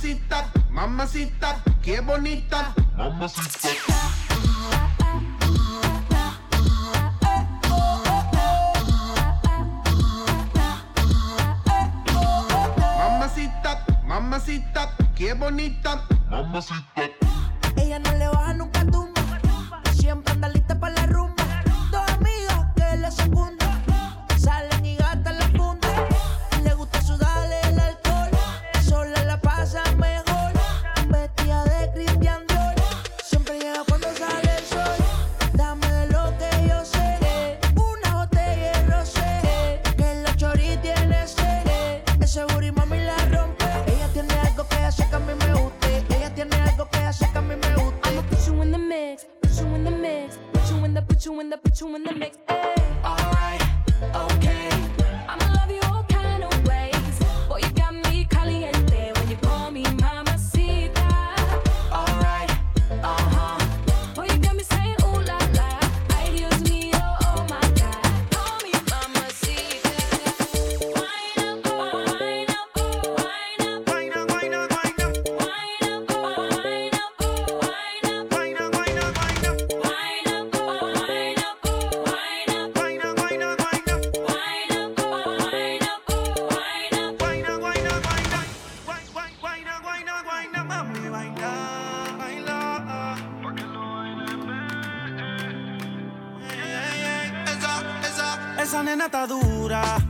Mamacita, mamacita, qué bonita. Mamacita. mamacita, qué bonita. Mamacita. gata dura.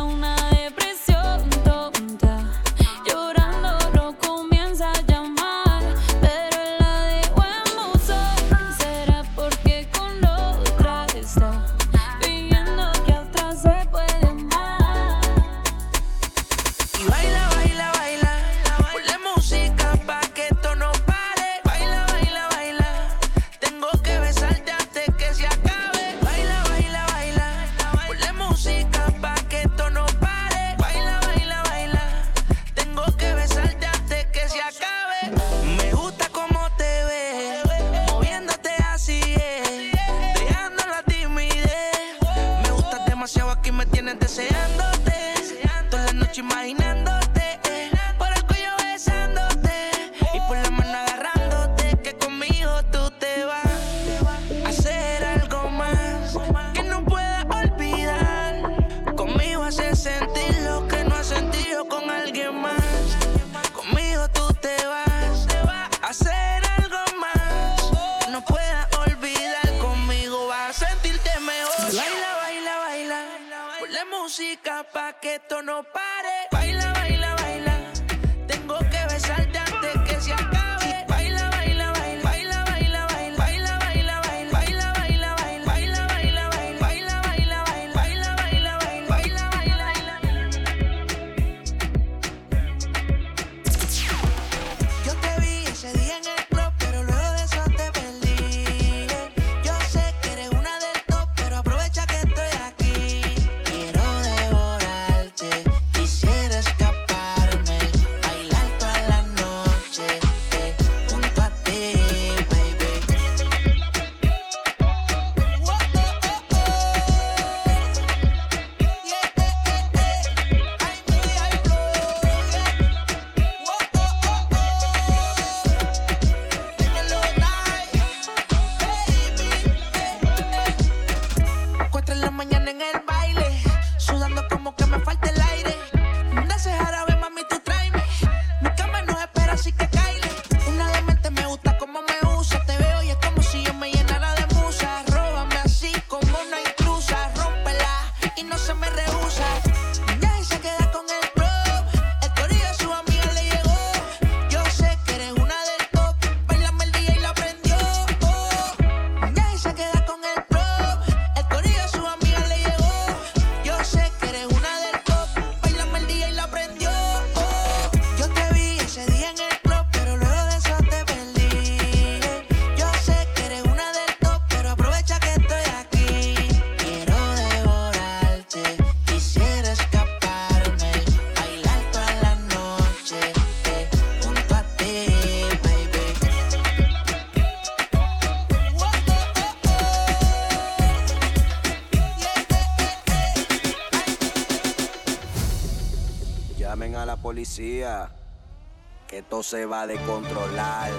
que esto se va de controlar.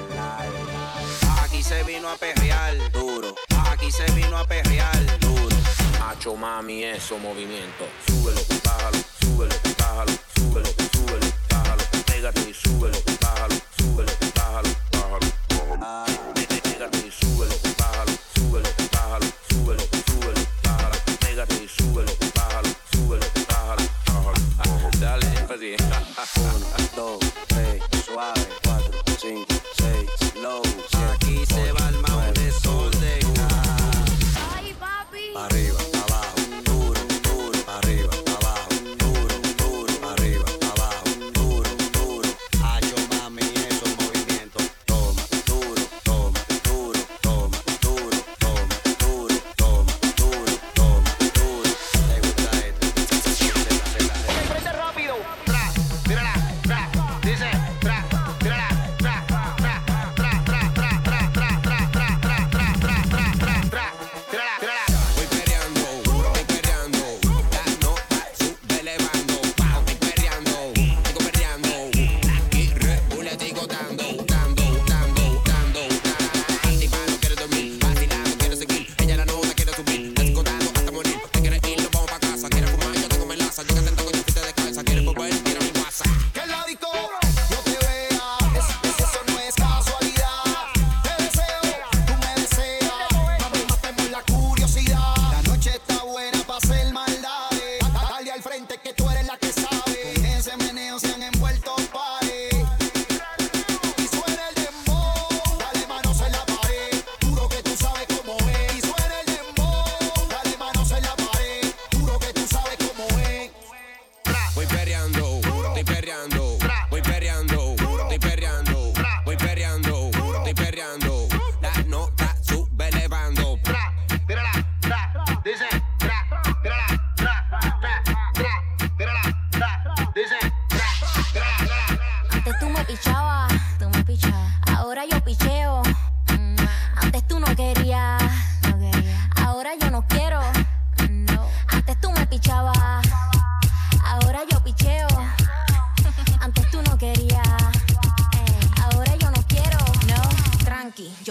Aquí se vino a perrear duro, aquí se vino a perrear duro. Hacho mami, eso movimiento, súbelo.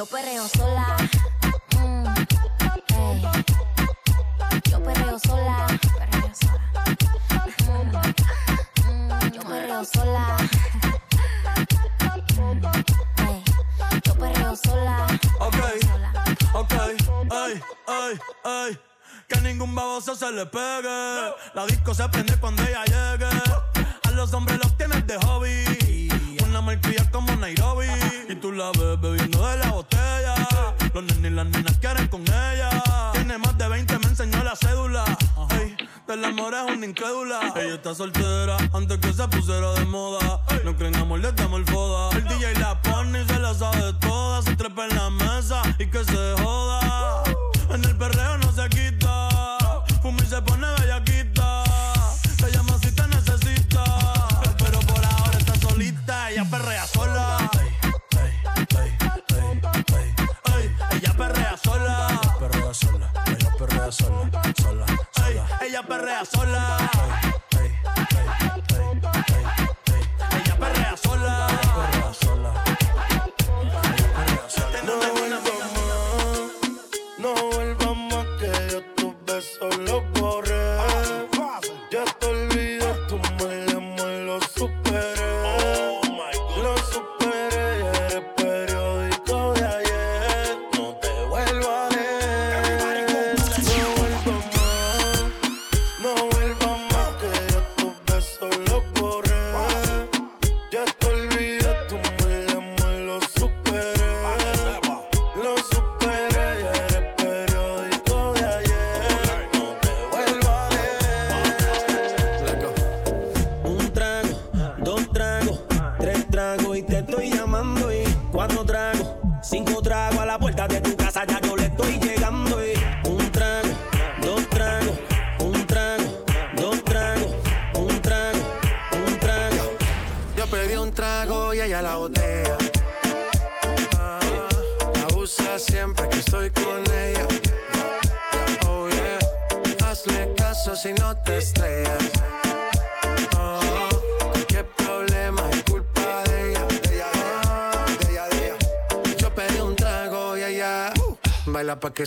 Yo perreo sola. Mm. Yo perreo sola. Perreo sola. Mm. Yo perreo sola. Yo perreo sola. Ok, ok, ay, ay, ay. Que ningún baboso se le pegue. La disco se prende cuando ella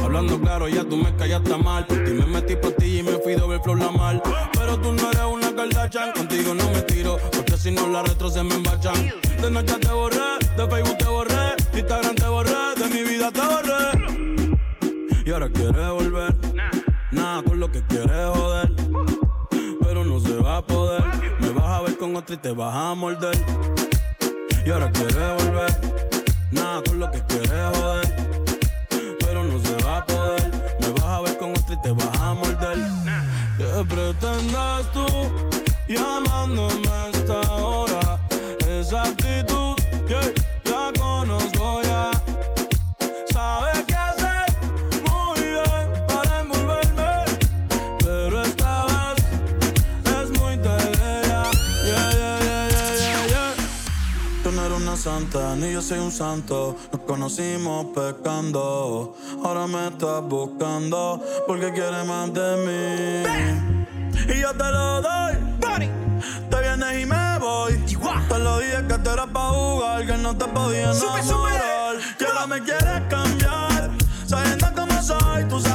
Hablando claro, ya tú me callaste mal. y me metí pa' ti y me fui doble flow la mal. Pero tú no eres una Kardashian, contigo no me tiro, porque si no la retro se me embachan. De Nacha te borré, de Facebook te borré, de Instagram te borré, de mi vida te borré. Y ahora quieres volver, nada con lo que quieres joder. Pero no se va a poder, me vas a ver con otro y te vas a morder. Y ahora quieres volver, nada con lo que quieres joder a poder. Me vas a ver con otra y te vas a morder. ¿Qué pretendas tú llamándome? Ni yo soy un santo, nos conocimos pecando. Ahora me estás buscando porque quieres más de mí. Y yo te lo doy, te vienes y me voy. Te lo dije que te eras pa' jugar, que no te podía enamorar. Que ahora me quieres cambiar, sabiendo cómo soy, tú sabes.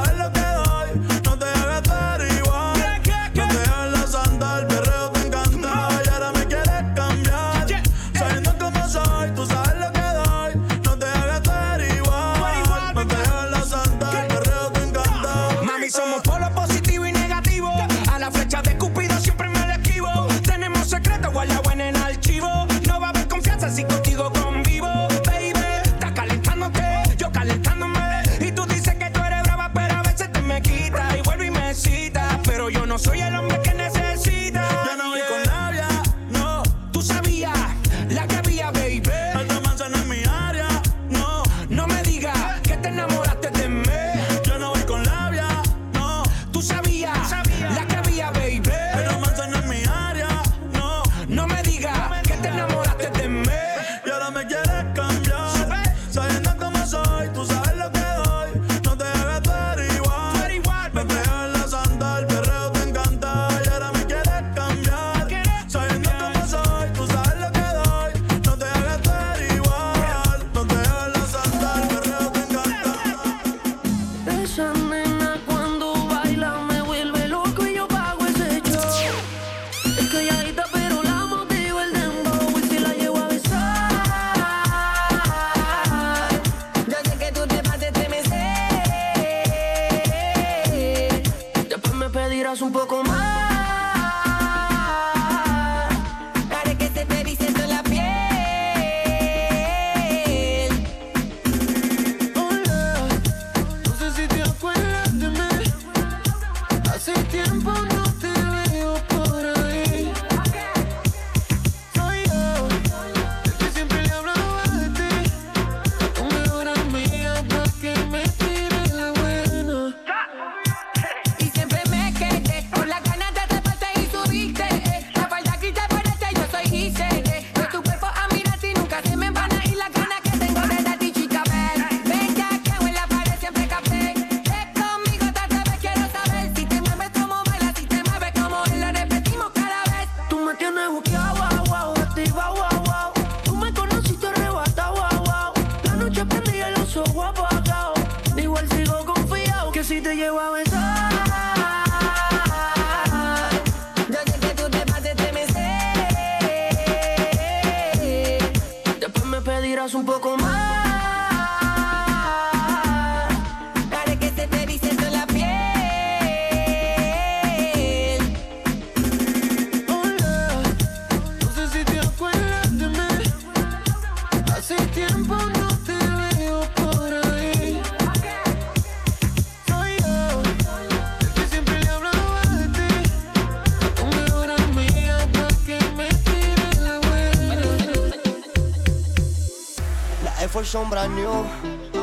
Igual sigo confiado que si te llevo a.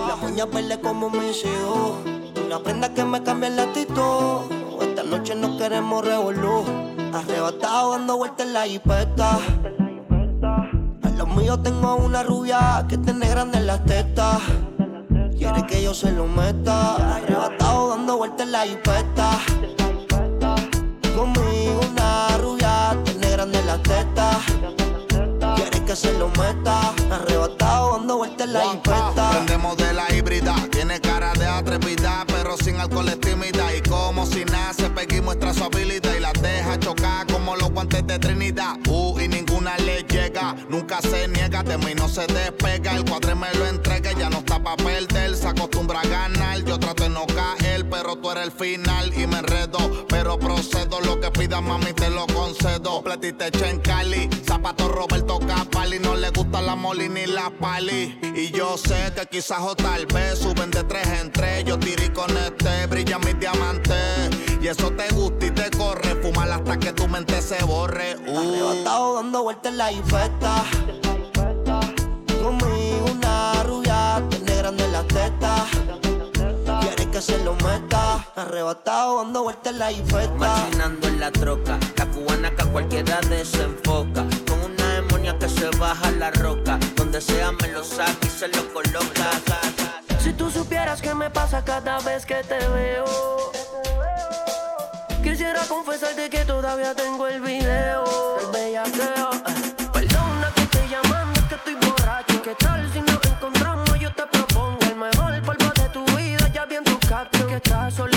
La moña verde como mis hijos. Una prenda que me cambie la actitud. Esta noche no queremos revolú. Arrebatado dando vueltas en la hipeta. A los míos tengo una rubia que tiene grandes las tetas. Quiere que yo se lo meta. Arrebatado dando vueltas en la hipeta. Conmigo una rubia tiene grandes las tetas que se lo meta. Arrebatado dando vueltas en la infesta. Prendemos de la híbrida, tiene cara de atrevida, pero sin alcohol es tímida. Y como si nace, Peggy muestra su habilidad y la deja chocar como los guantes de Trinidad. Uh, y ninguna le llega, nunca se niega, de mí no se despega. El cuadre me lo entrega, ya no está pa' perder, se acostumbra a ganar. Yo trato de no caer, tú eres el final y me enredo. Pero procedo, lo que pida mami te lo concedo. Platiste en Cali, zapato Roberto Capali, no le gusta la moli ni la pali. Y yo sé que quizás o tal vez suben de tres en tres. Yo tiré con este, brilla mi diamante. Y eso te gusta y te corre, fumar hasta que tu mente se borre. Uh. Arrebatado dando vueltas en la infesta. Conmigo una rubia, tiene grande la teta. Que se lo meta. Arrebatado dando vueltas en la infesta. Machinando en la troca, la cubana que a cualquiera desenfoca. Con una demonia que se baja la roca. Donde sea me lo saca y se lo coloca. Si tú supieras qué me pasa cada vez que te veo. Quisiera confesarte que todavía tengo el video. El bellaqueo. eh. Perdona que estoy llamando, que estoy borracho. ¿Qué tal si nos que solita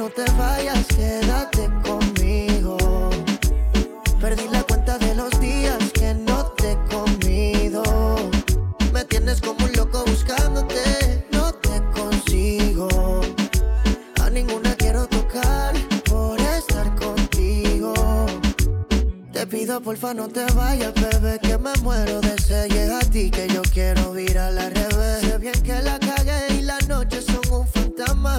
no te vayas, quédate conmigo. Perdí la cuenta de los días que no te he comido. Me tienes como un loco buscándote, no te consigo. A ninguna quiero tocar por estar contigo. Te pido porfa no te vayas, bebé, que me muero de sed. Llega a ti que yo quiero ir a la revés. Sé bien que la cagué y las noches son un fantasma.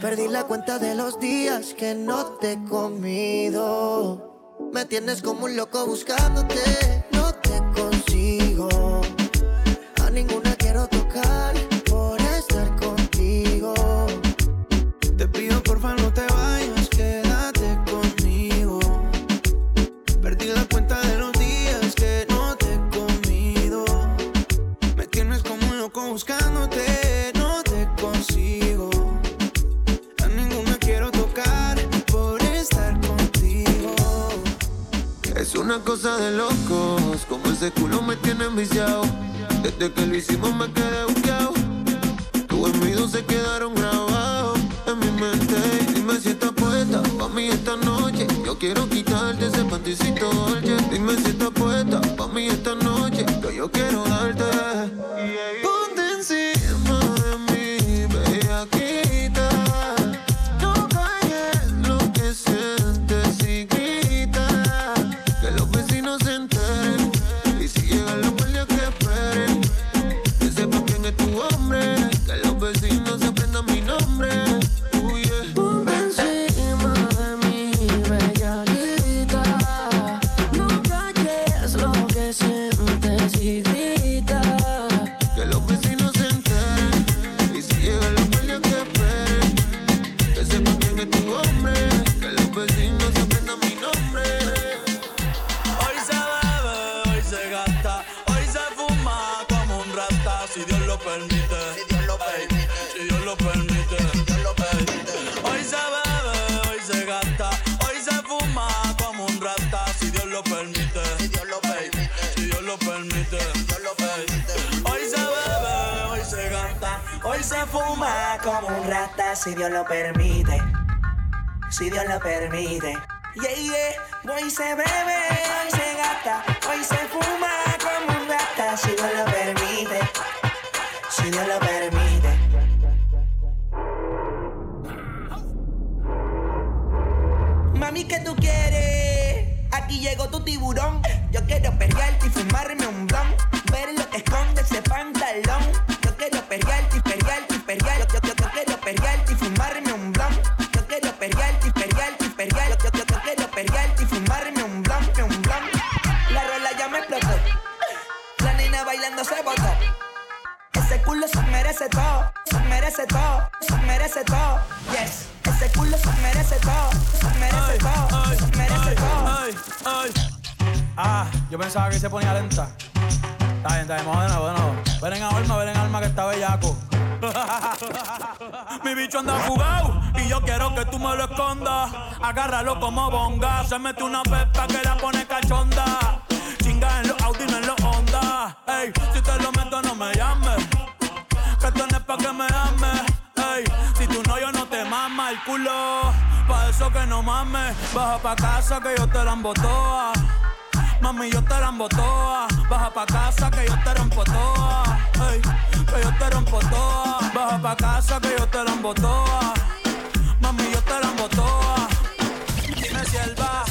Perdí la cuenta de los días que no te he comido. Me tienes como un loco buscándote, una cosa de locos, como ese culo me tiene enviciado. Desde que lo hicimos me quedé buqueado. Tus envidios se quedaron grabados en mi mente. Dime si estás puesta pa' mí esta noche. Yo quiero quitarte ese panticito dolce. Dime si estás puesta pa' mí esta noche. Que yo quiero darte. si Dios lo permite. Yeah, yeah, voy y se bebe. que no mames. Baja pa' casa que yo te la embotoa. Mami, yo te la embotoa. Baja pa' casa que yo te rompo toa. Que yo te rompo toa. Baja pa' casa que yo te la embotoa. Mami, yo te la embotoa. Dime si el va.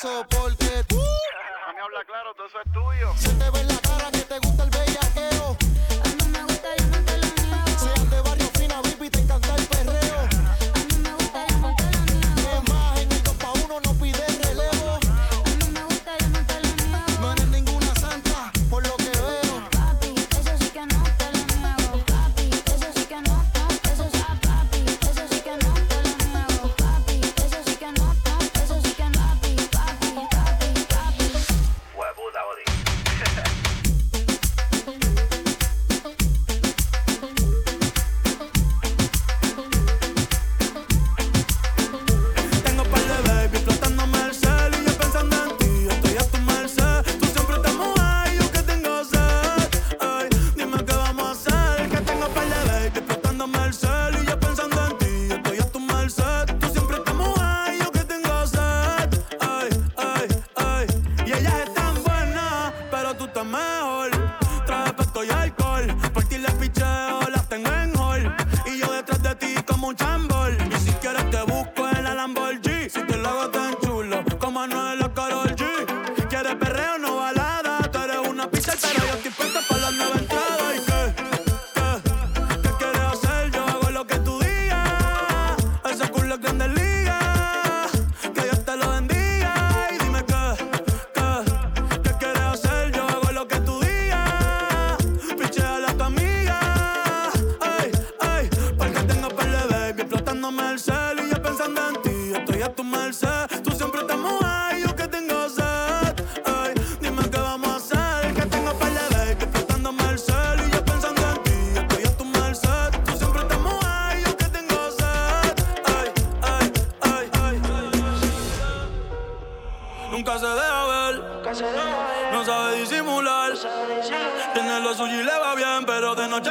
soporte. Uh, me habla claro, todo eso es tuyo. Se te ve la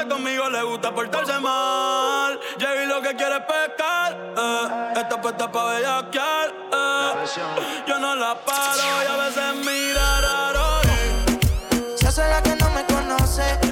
conmigo le gusta portarse mal. Llegué lo que quiere es pescar. Eh. Esta puesta pa' bellaquear. Eh. Yo no la paro y a veces mira raro. Eh. Se hace la que no me conoce.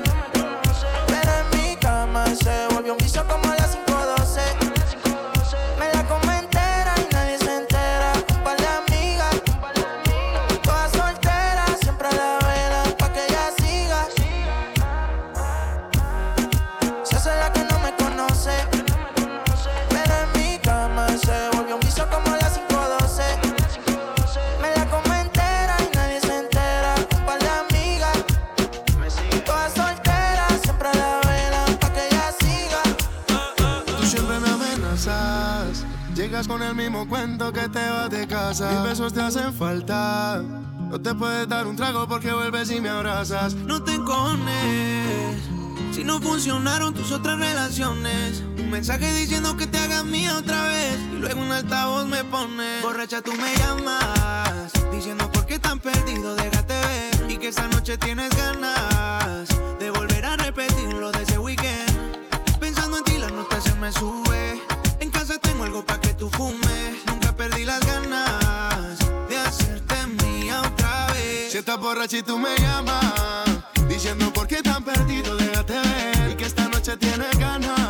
cuento que te vas de casa. Mis besos te hacen falta. No te puedes dar un trago porque vuelves y me abrazas. No te encones. Si no funcionaron tus otras relaciones. Un mensaje diciendo que te hagas mía otra vez. Y luego un altavoz me pone. Borracha, tú me llamas. Diciendo por qué tan perdido, déjate ver. Y que esta noche tienes ganas de volver a repetir lo de ese weekend. Pensando en ti, la nota se me sube casa tengo algo pa' que tú fumes. Nunca perdí las ganas de hacerte mía otra vez. Si estás borracha y tú me llamas, diciendo por qué tan perdido, déjate ver. Y que esta noche tienes ganas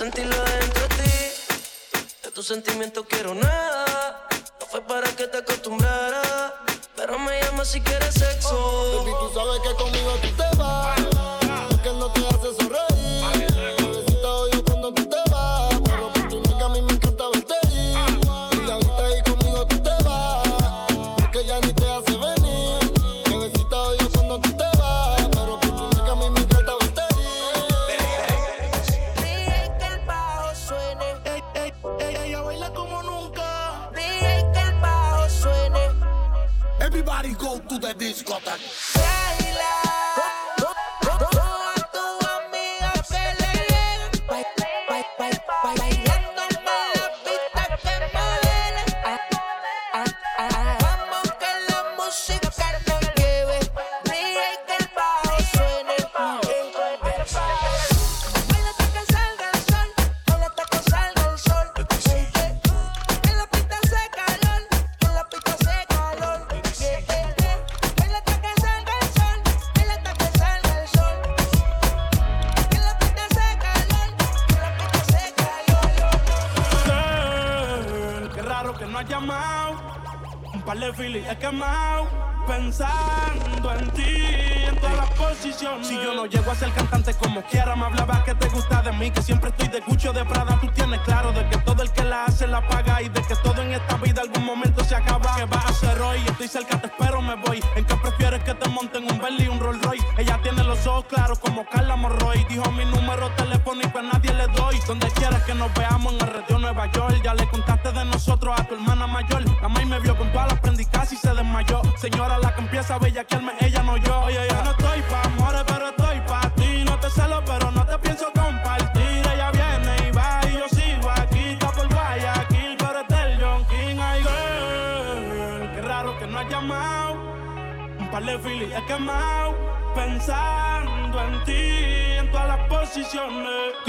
sentirlo dentro de ti. De tus sentimientos quiero nada. Everybody go to the discotheque. Si yo no llego a ser cantante como quiera, me hablaba Johnny.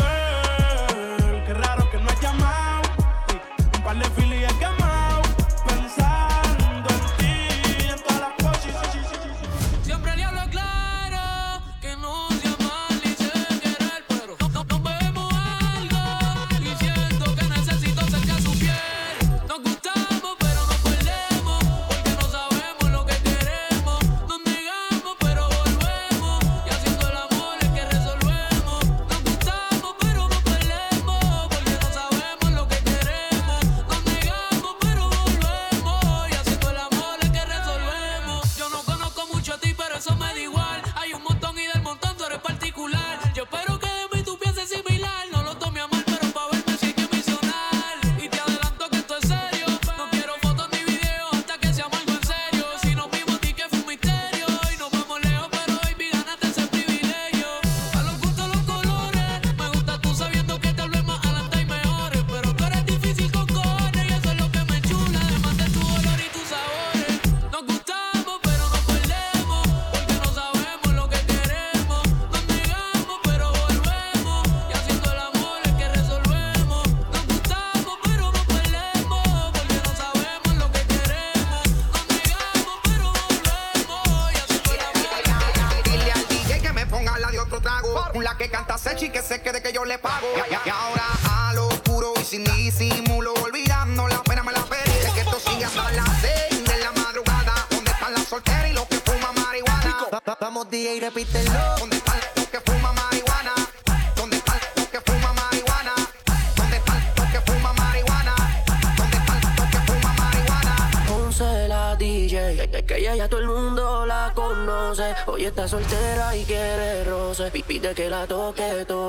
pide que la toque, toque.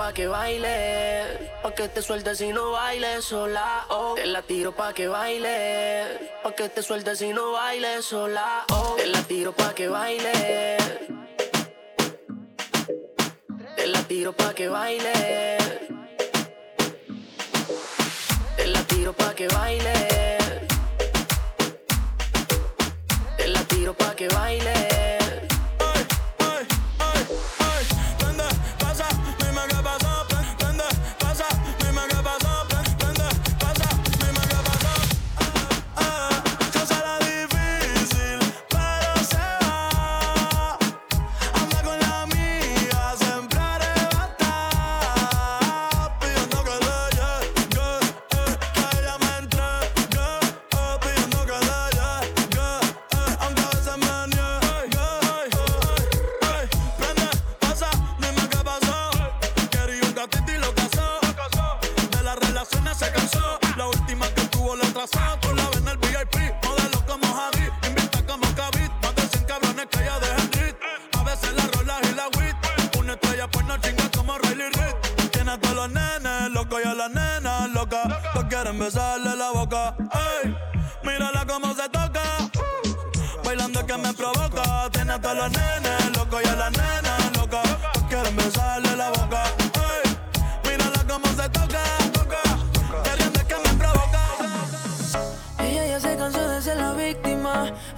pa' que baile, pa' que te sueltes si no bailes sola, oh. Te la tiro pa' que baile, pa' que te sueltes si no bailes sola, oh. Te la tiro pa' que baile. Te la tiro pa' que baile. Te la tiro pa' que baile. Te la tiro pa' que baile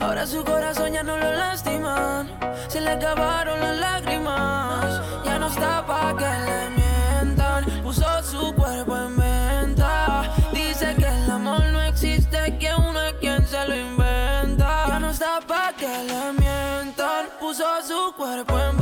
Ahora su corazón ya no lo lastiman. Se le acabaron las lágrimas. Ya no está pa' que le mientan. Puso su cuerpo en venta. Dice que el amor no existe, que uno es quien se lo inventa. Ya no está pa' que le mientan. Puso su cuerpo en venta.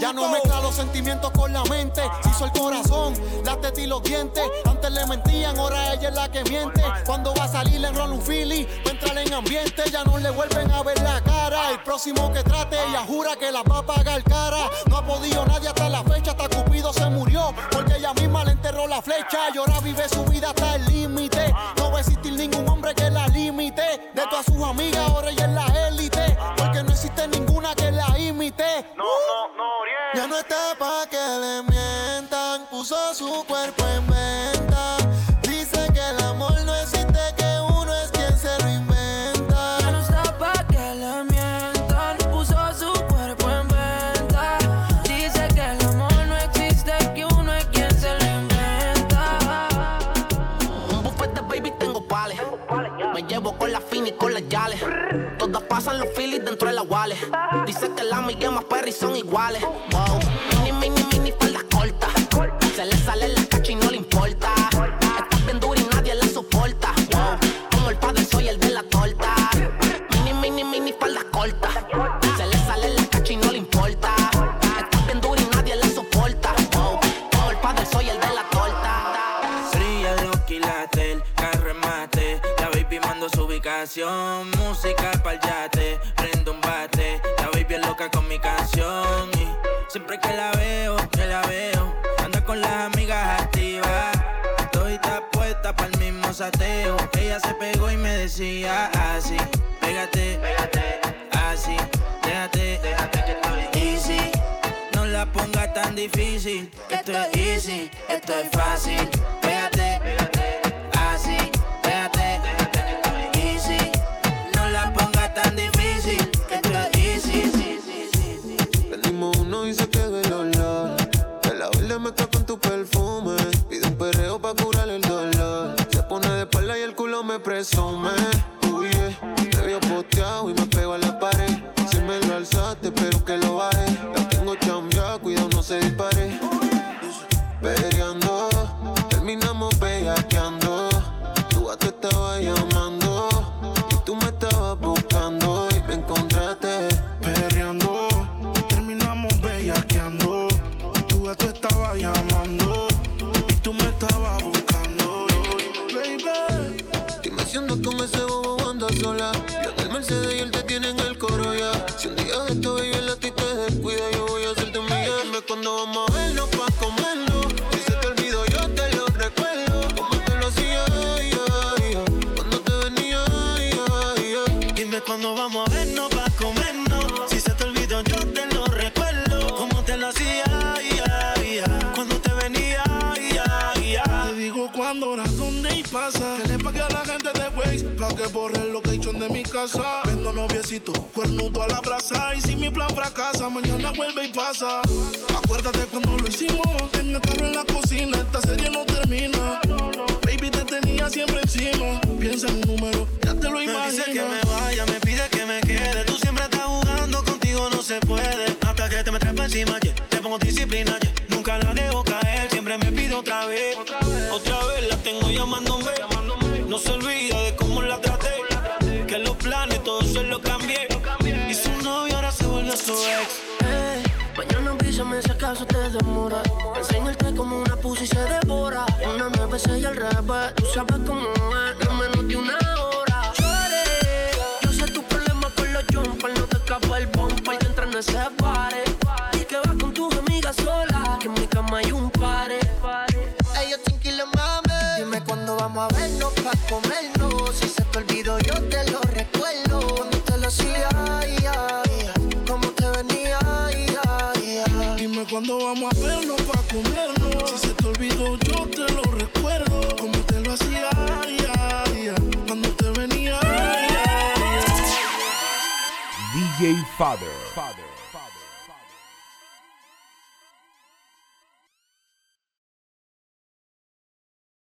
ya no mezcla los sentimientos con la mente. Se hizo el corazón, las tetas y los dientes. Antes le mentían, ahora ella es la que miente. Cuando va a salir le enrola un fili, entra en ambiente. Ya no le vuelven a ver la cara. El próximo que trate, ella jura que la va a pagar cara. No ha podido nadie hasta la fecha, hasta Cupido se murió. Porque ella misma le enterró la flecha. Y ahora vive su vida hasta el límite. No va a existir ningún hombre que la limite. De todas sus amigas, ahora ella es la élite. Existe ninguna que la imite. No, no, no, Ya no está pa' que le mientan. Puso su cuerpo Me llevo con la fina y con las yales. Todas pasan los feelings dentro de la wallet. Dice que la amiga más perry son iguales. Wow. Mini, mini, mini, falda corta. Se le sale la cacha ubicación. Música pa'l yate, prendo un bate. La baby es loca con mi canción. Y siempre que la veo, que la veo, anda con las amigas activas. Estoy puesta pa'l mismo sateo. Ella se pegó y me decía así: Pégate, pégate, así, déjate, déjate que estoy easy. No la ponga tan difícil. Esto es easy, esto es fácil. Culo Dime cuándo vamos a vernos pa' comernos. Si se te olvidó, yo te lo recuerdo. Como te lo hacía, cuando te venía. Dime cuándo vamos a vernos pa' comernos. Si se te olvidó, yo te lo recuerdo. Como te lo hacía, cuando te venía, te digo cuándo, hora, dónde y pasa. Que le pague a la gente de Waze pa' que borre el location de mi casa. Vendo noviecito, cuernudo a la brasa. Y si mi plan fracasa, mañana vuelve y pasa. Acuérdate cuando lo hicimos. En el carro en la cocina, esta serie no termina. Baby, te tenía siempre encima. Piensa en un número, ya te lo Me imaginas. dice que me vaya, me pide que me quede. Tú siempre estás jugando, contigo no se puede. Hasta que te me trepa encima, yeah. te pongo disciplina. yeah. Nunca la dejo caer, siempre me pide otra vez. Otra vez la tengo llamándome. No se olvida de cómo la cambié. Y su novio ahora se volvió su ex. Mañana avísame si acaso te demora. Enseñarte como una pussy se devora. Una nueve, seis al revés. Tú sabes cómo es, en menos de una hora. Yo sé tu problema con los jumpers. No te escapa el bumper que entra en ese pare. Y que vas con tus amigas sola. Que en mi cama hay un pare. Ellos tranquilos, mami. Dime cuándo vamos a vernos pa' comernos. Cuándo vamos a vernos pa' comernos. Si se te olvidó, yo te lo recuerdo. Como te lo hacía, ay, ay. Cuando te venía, ay. DJ Father.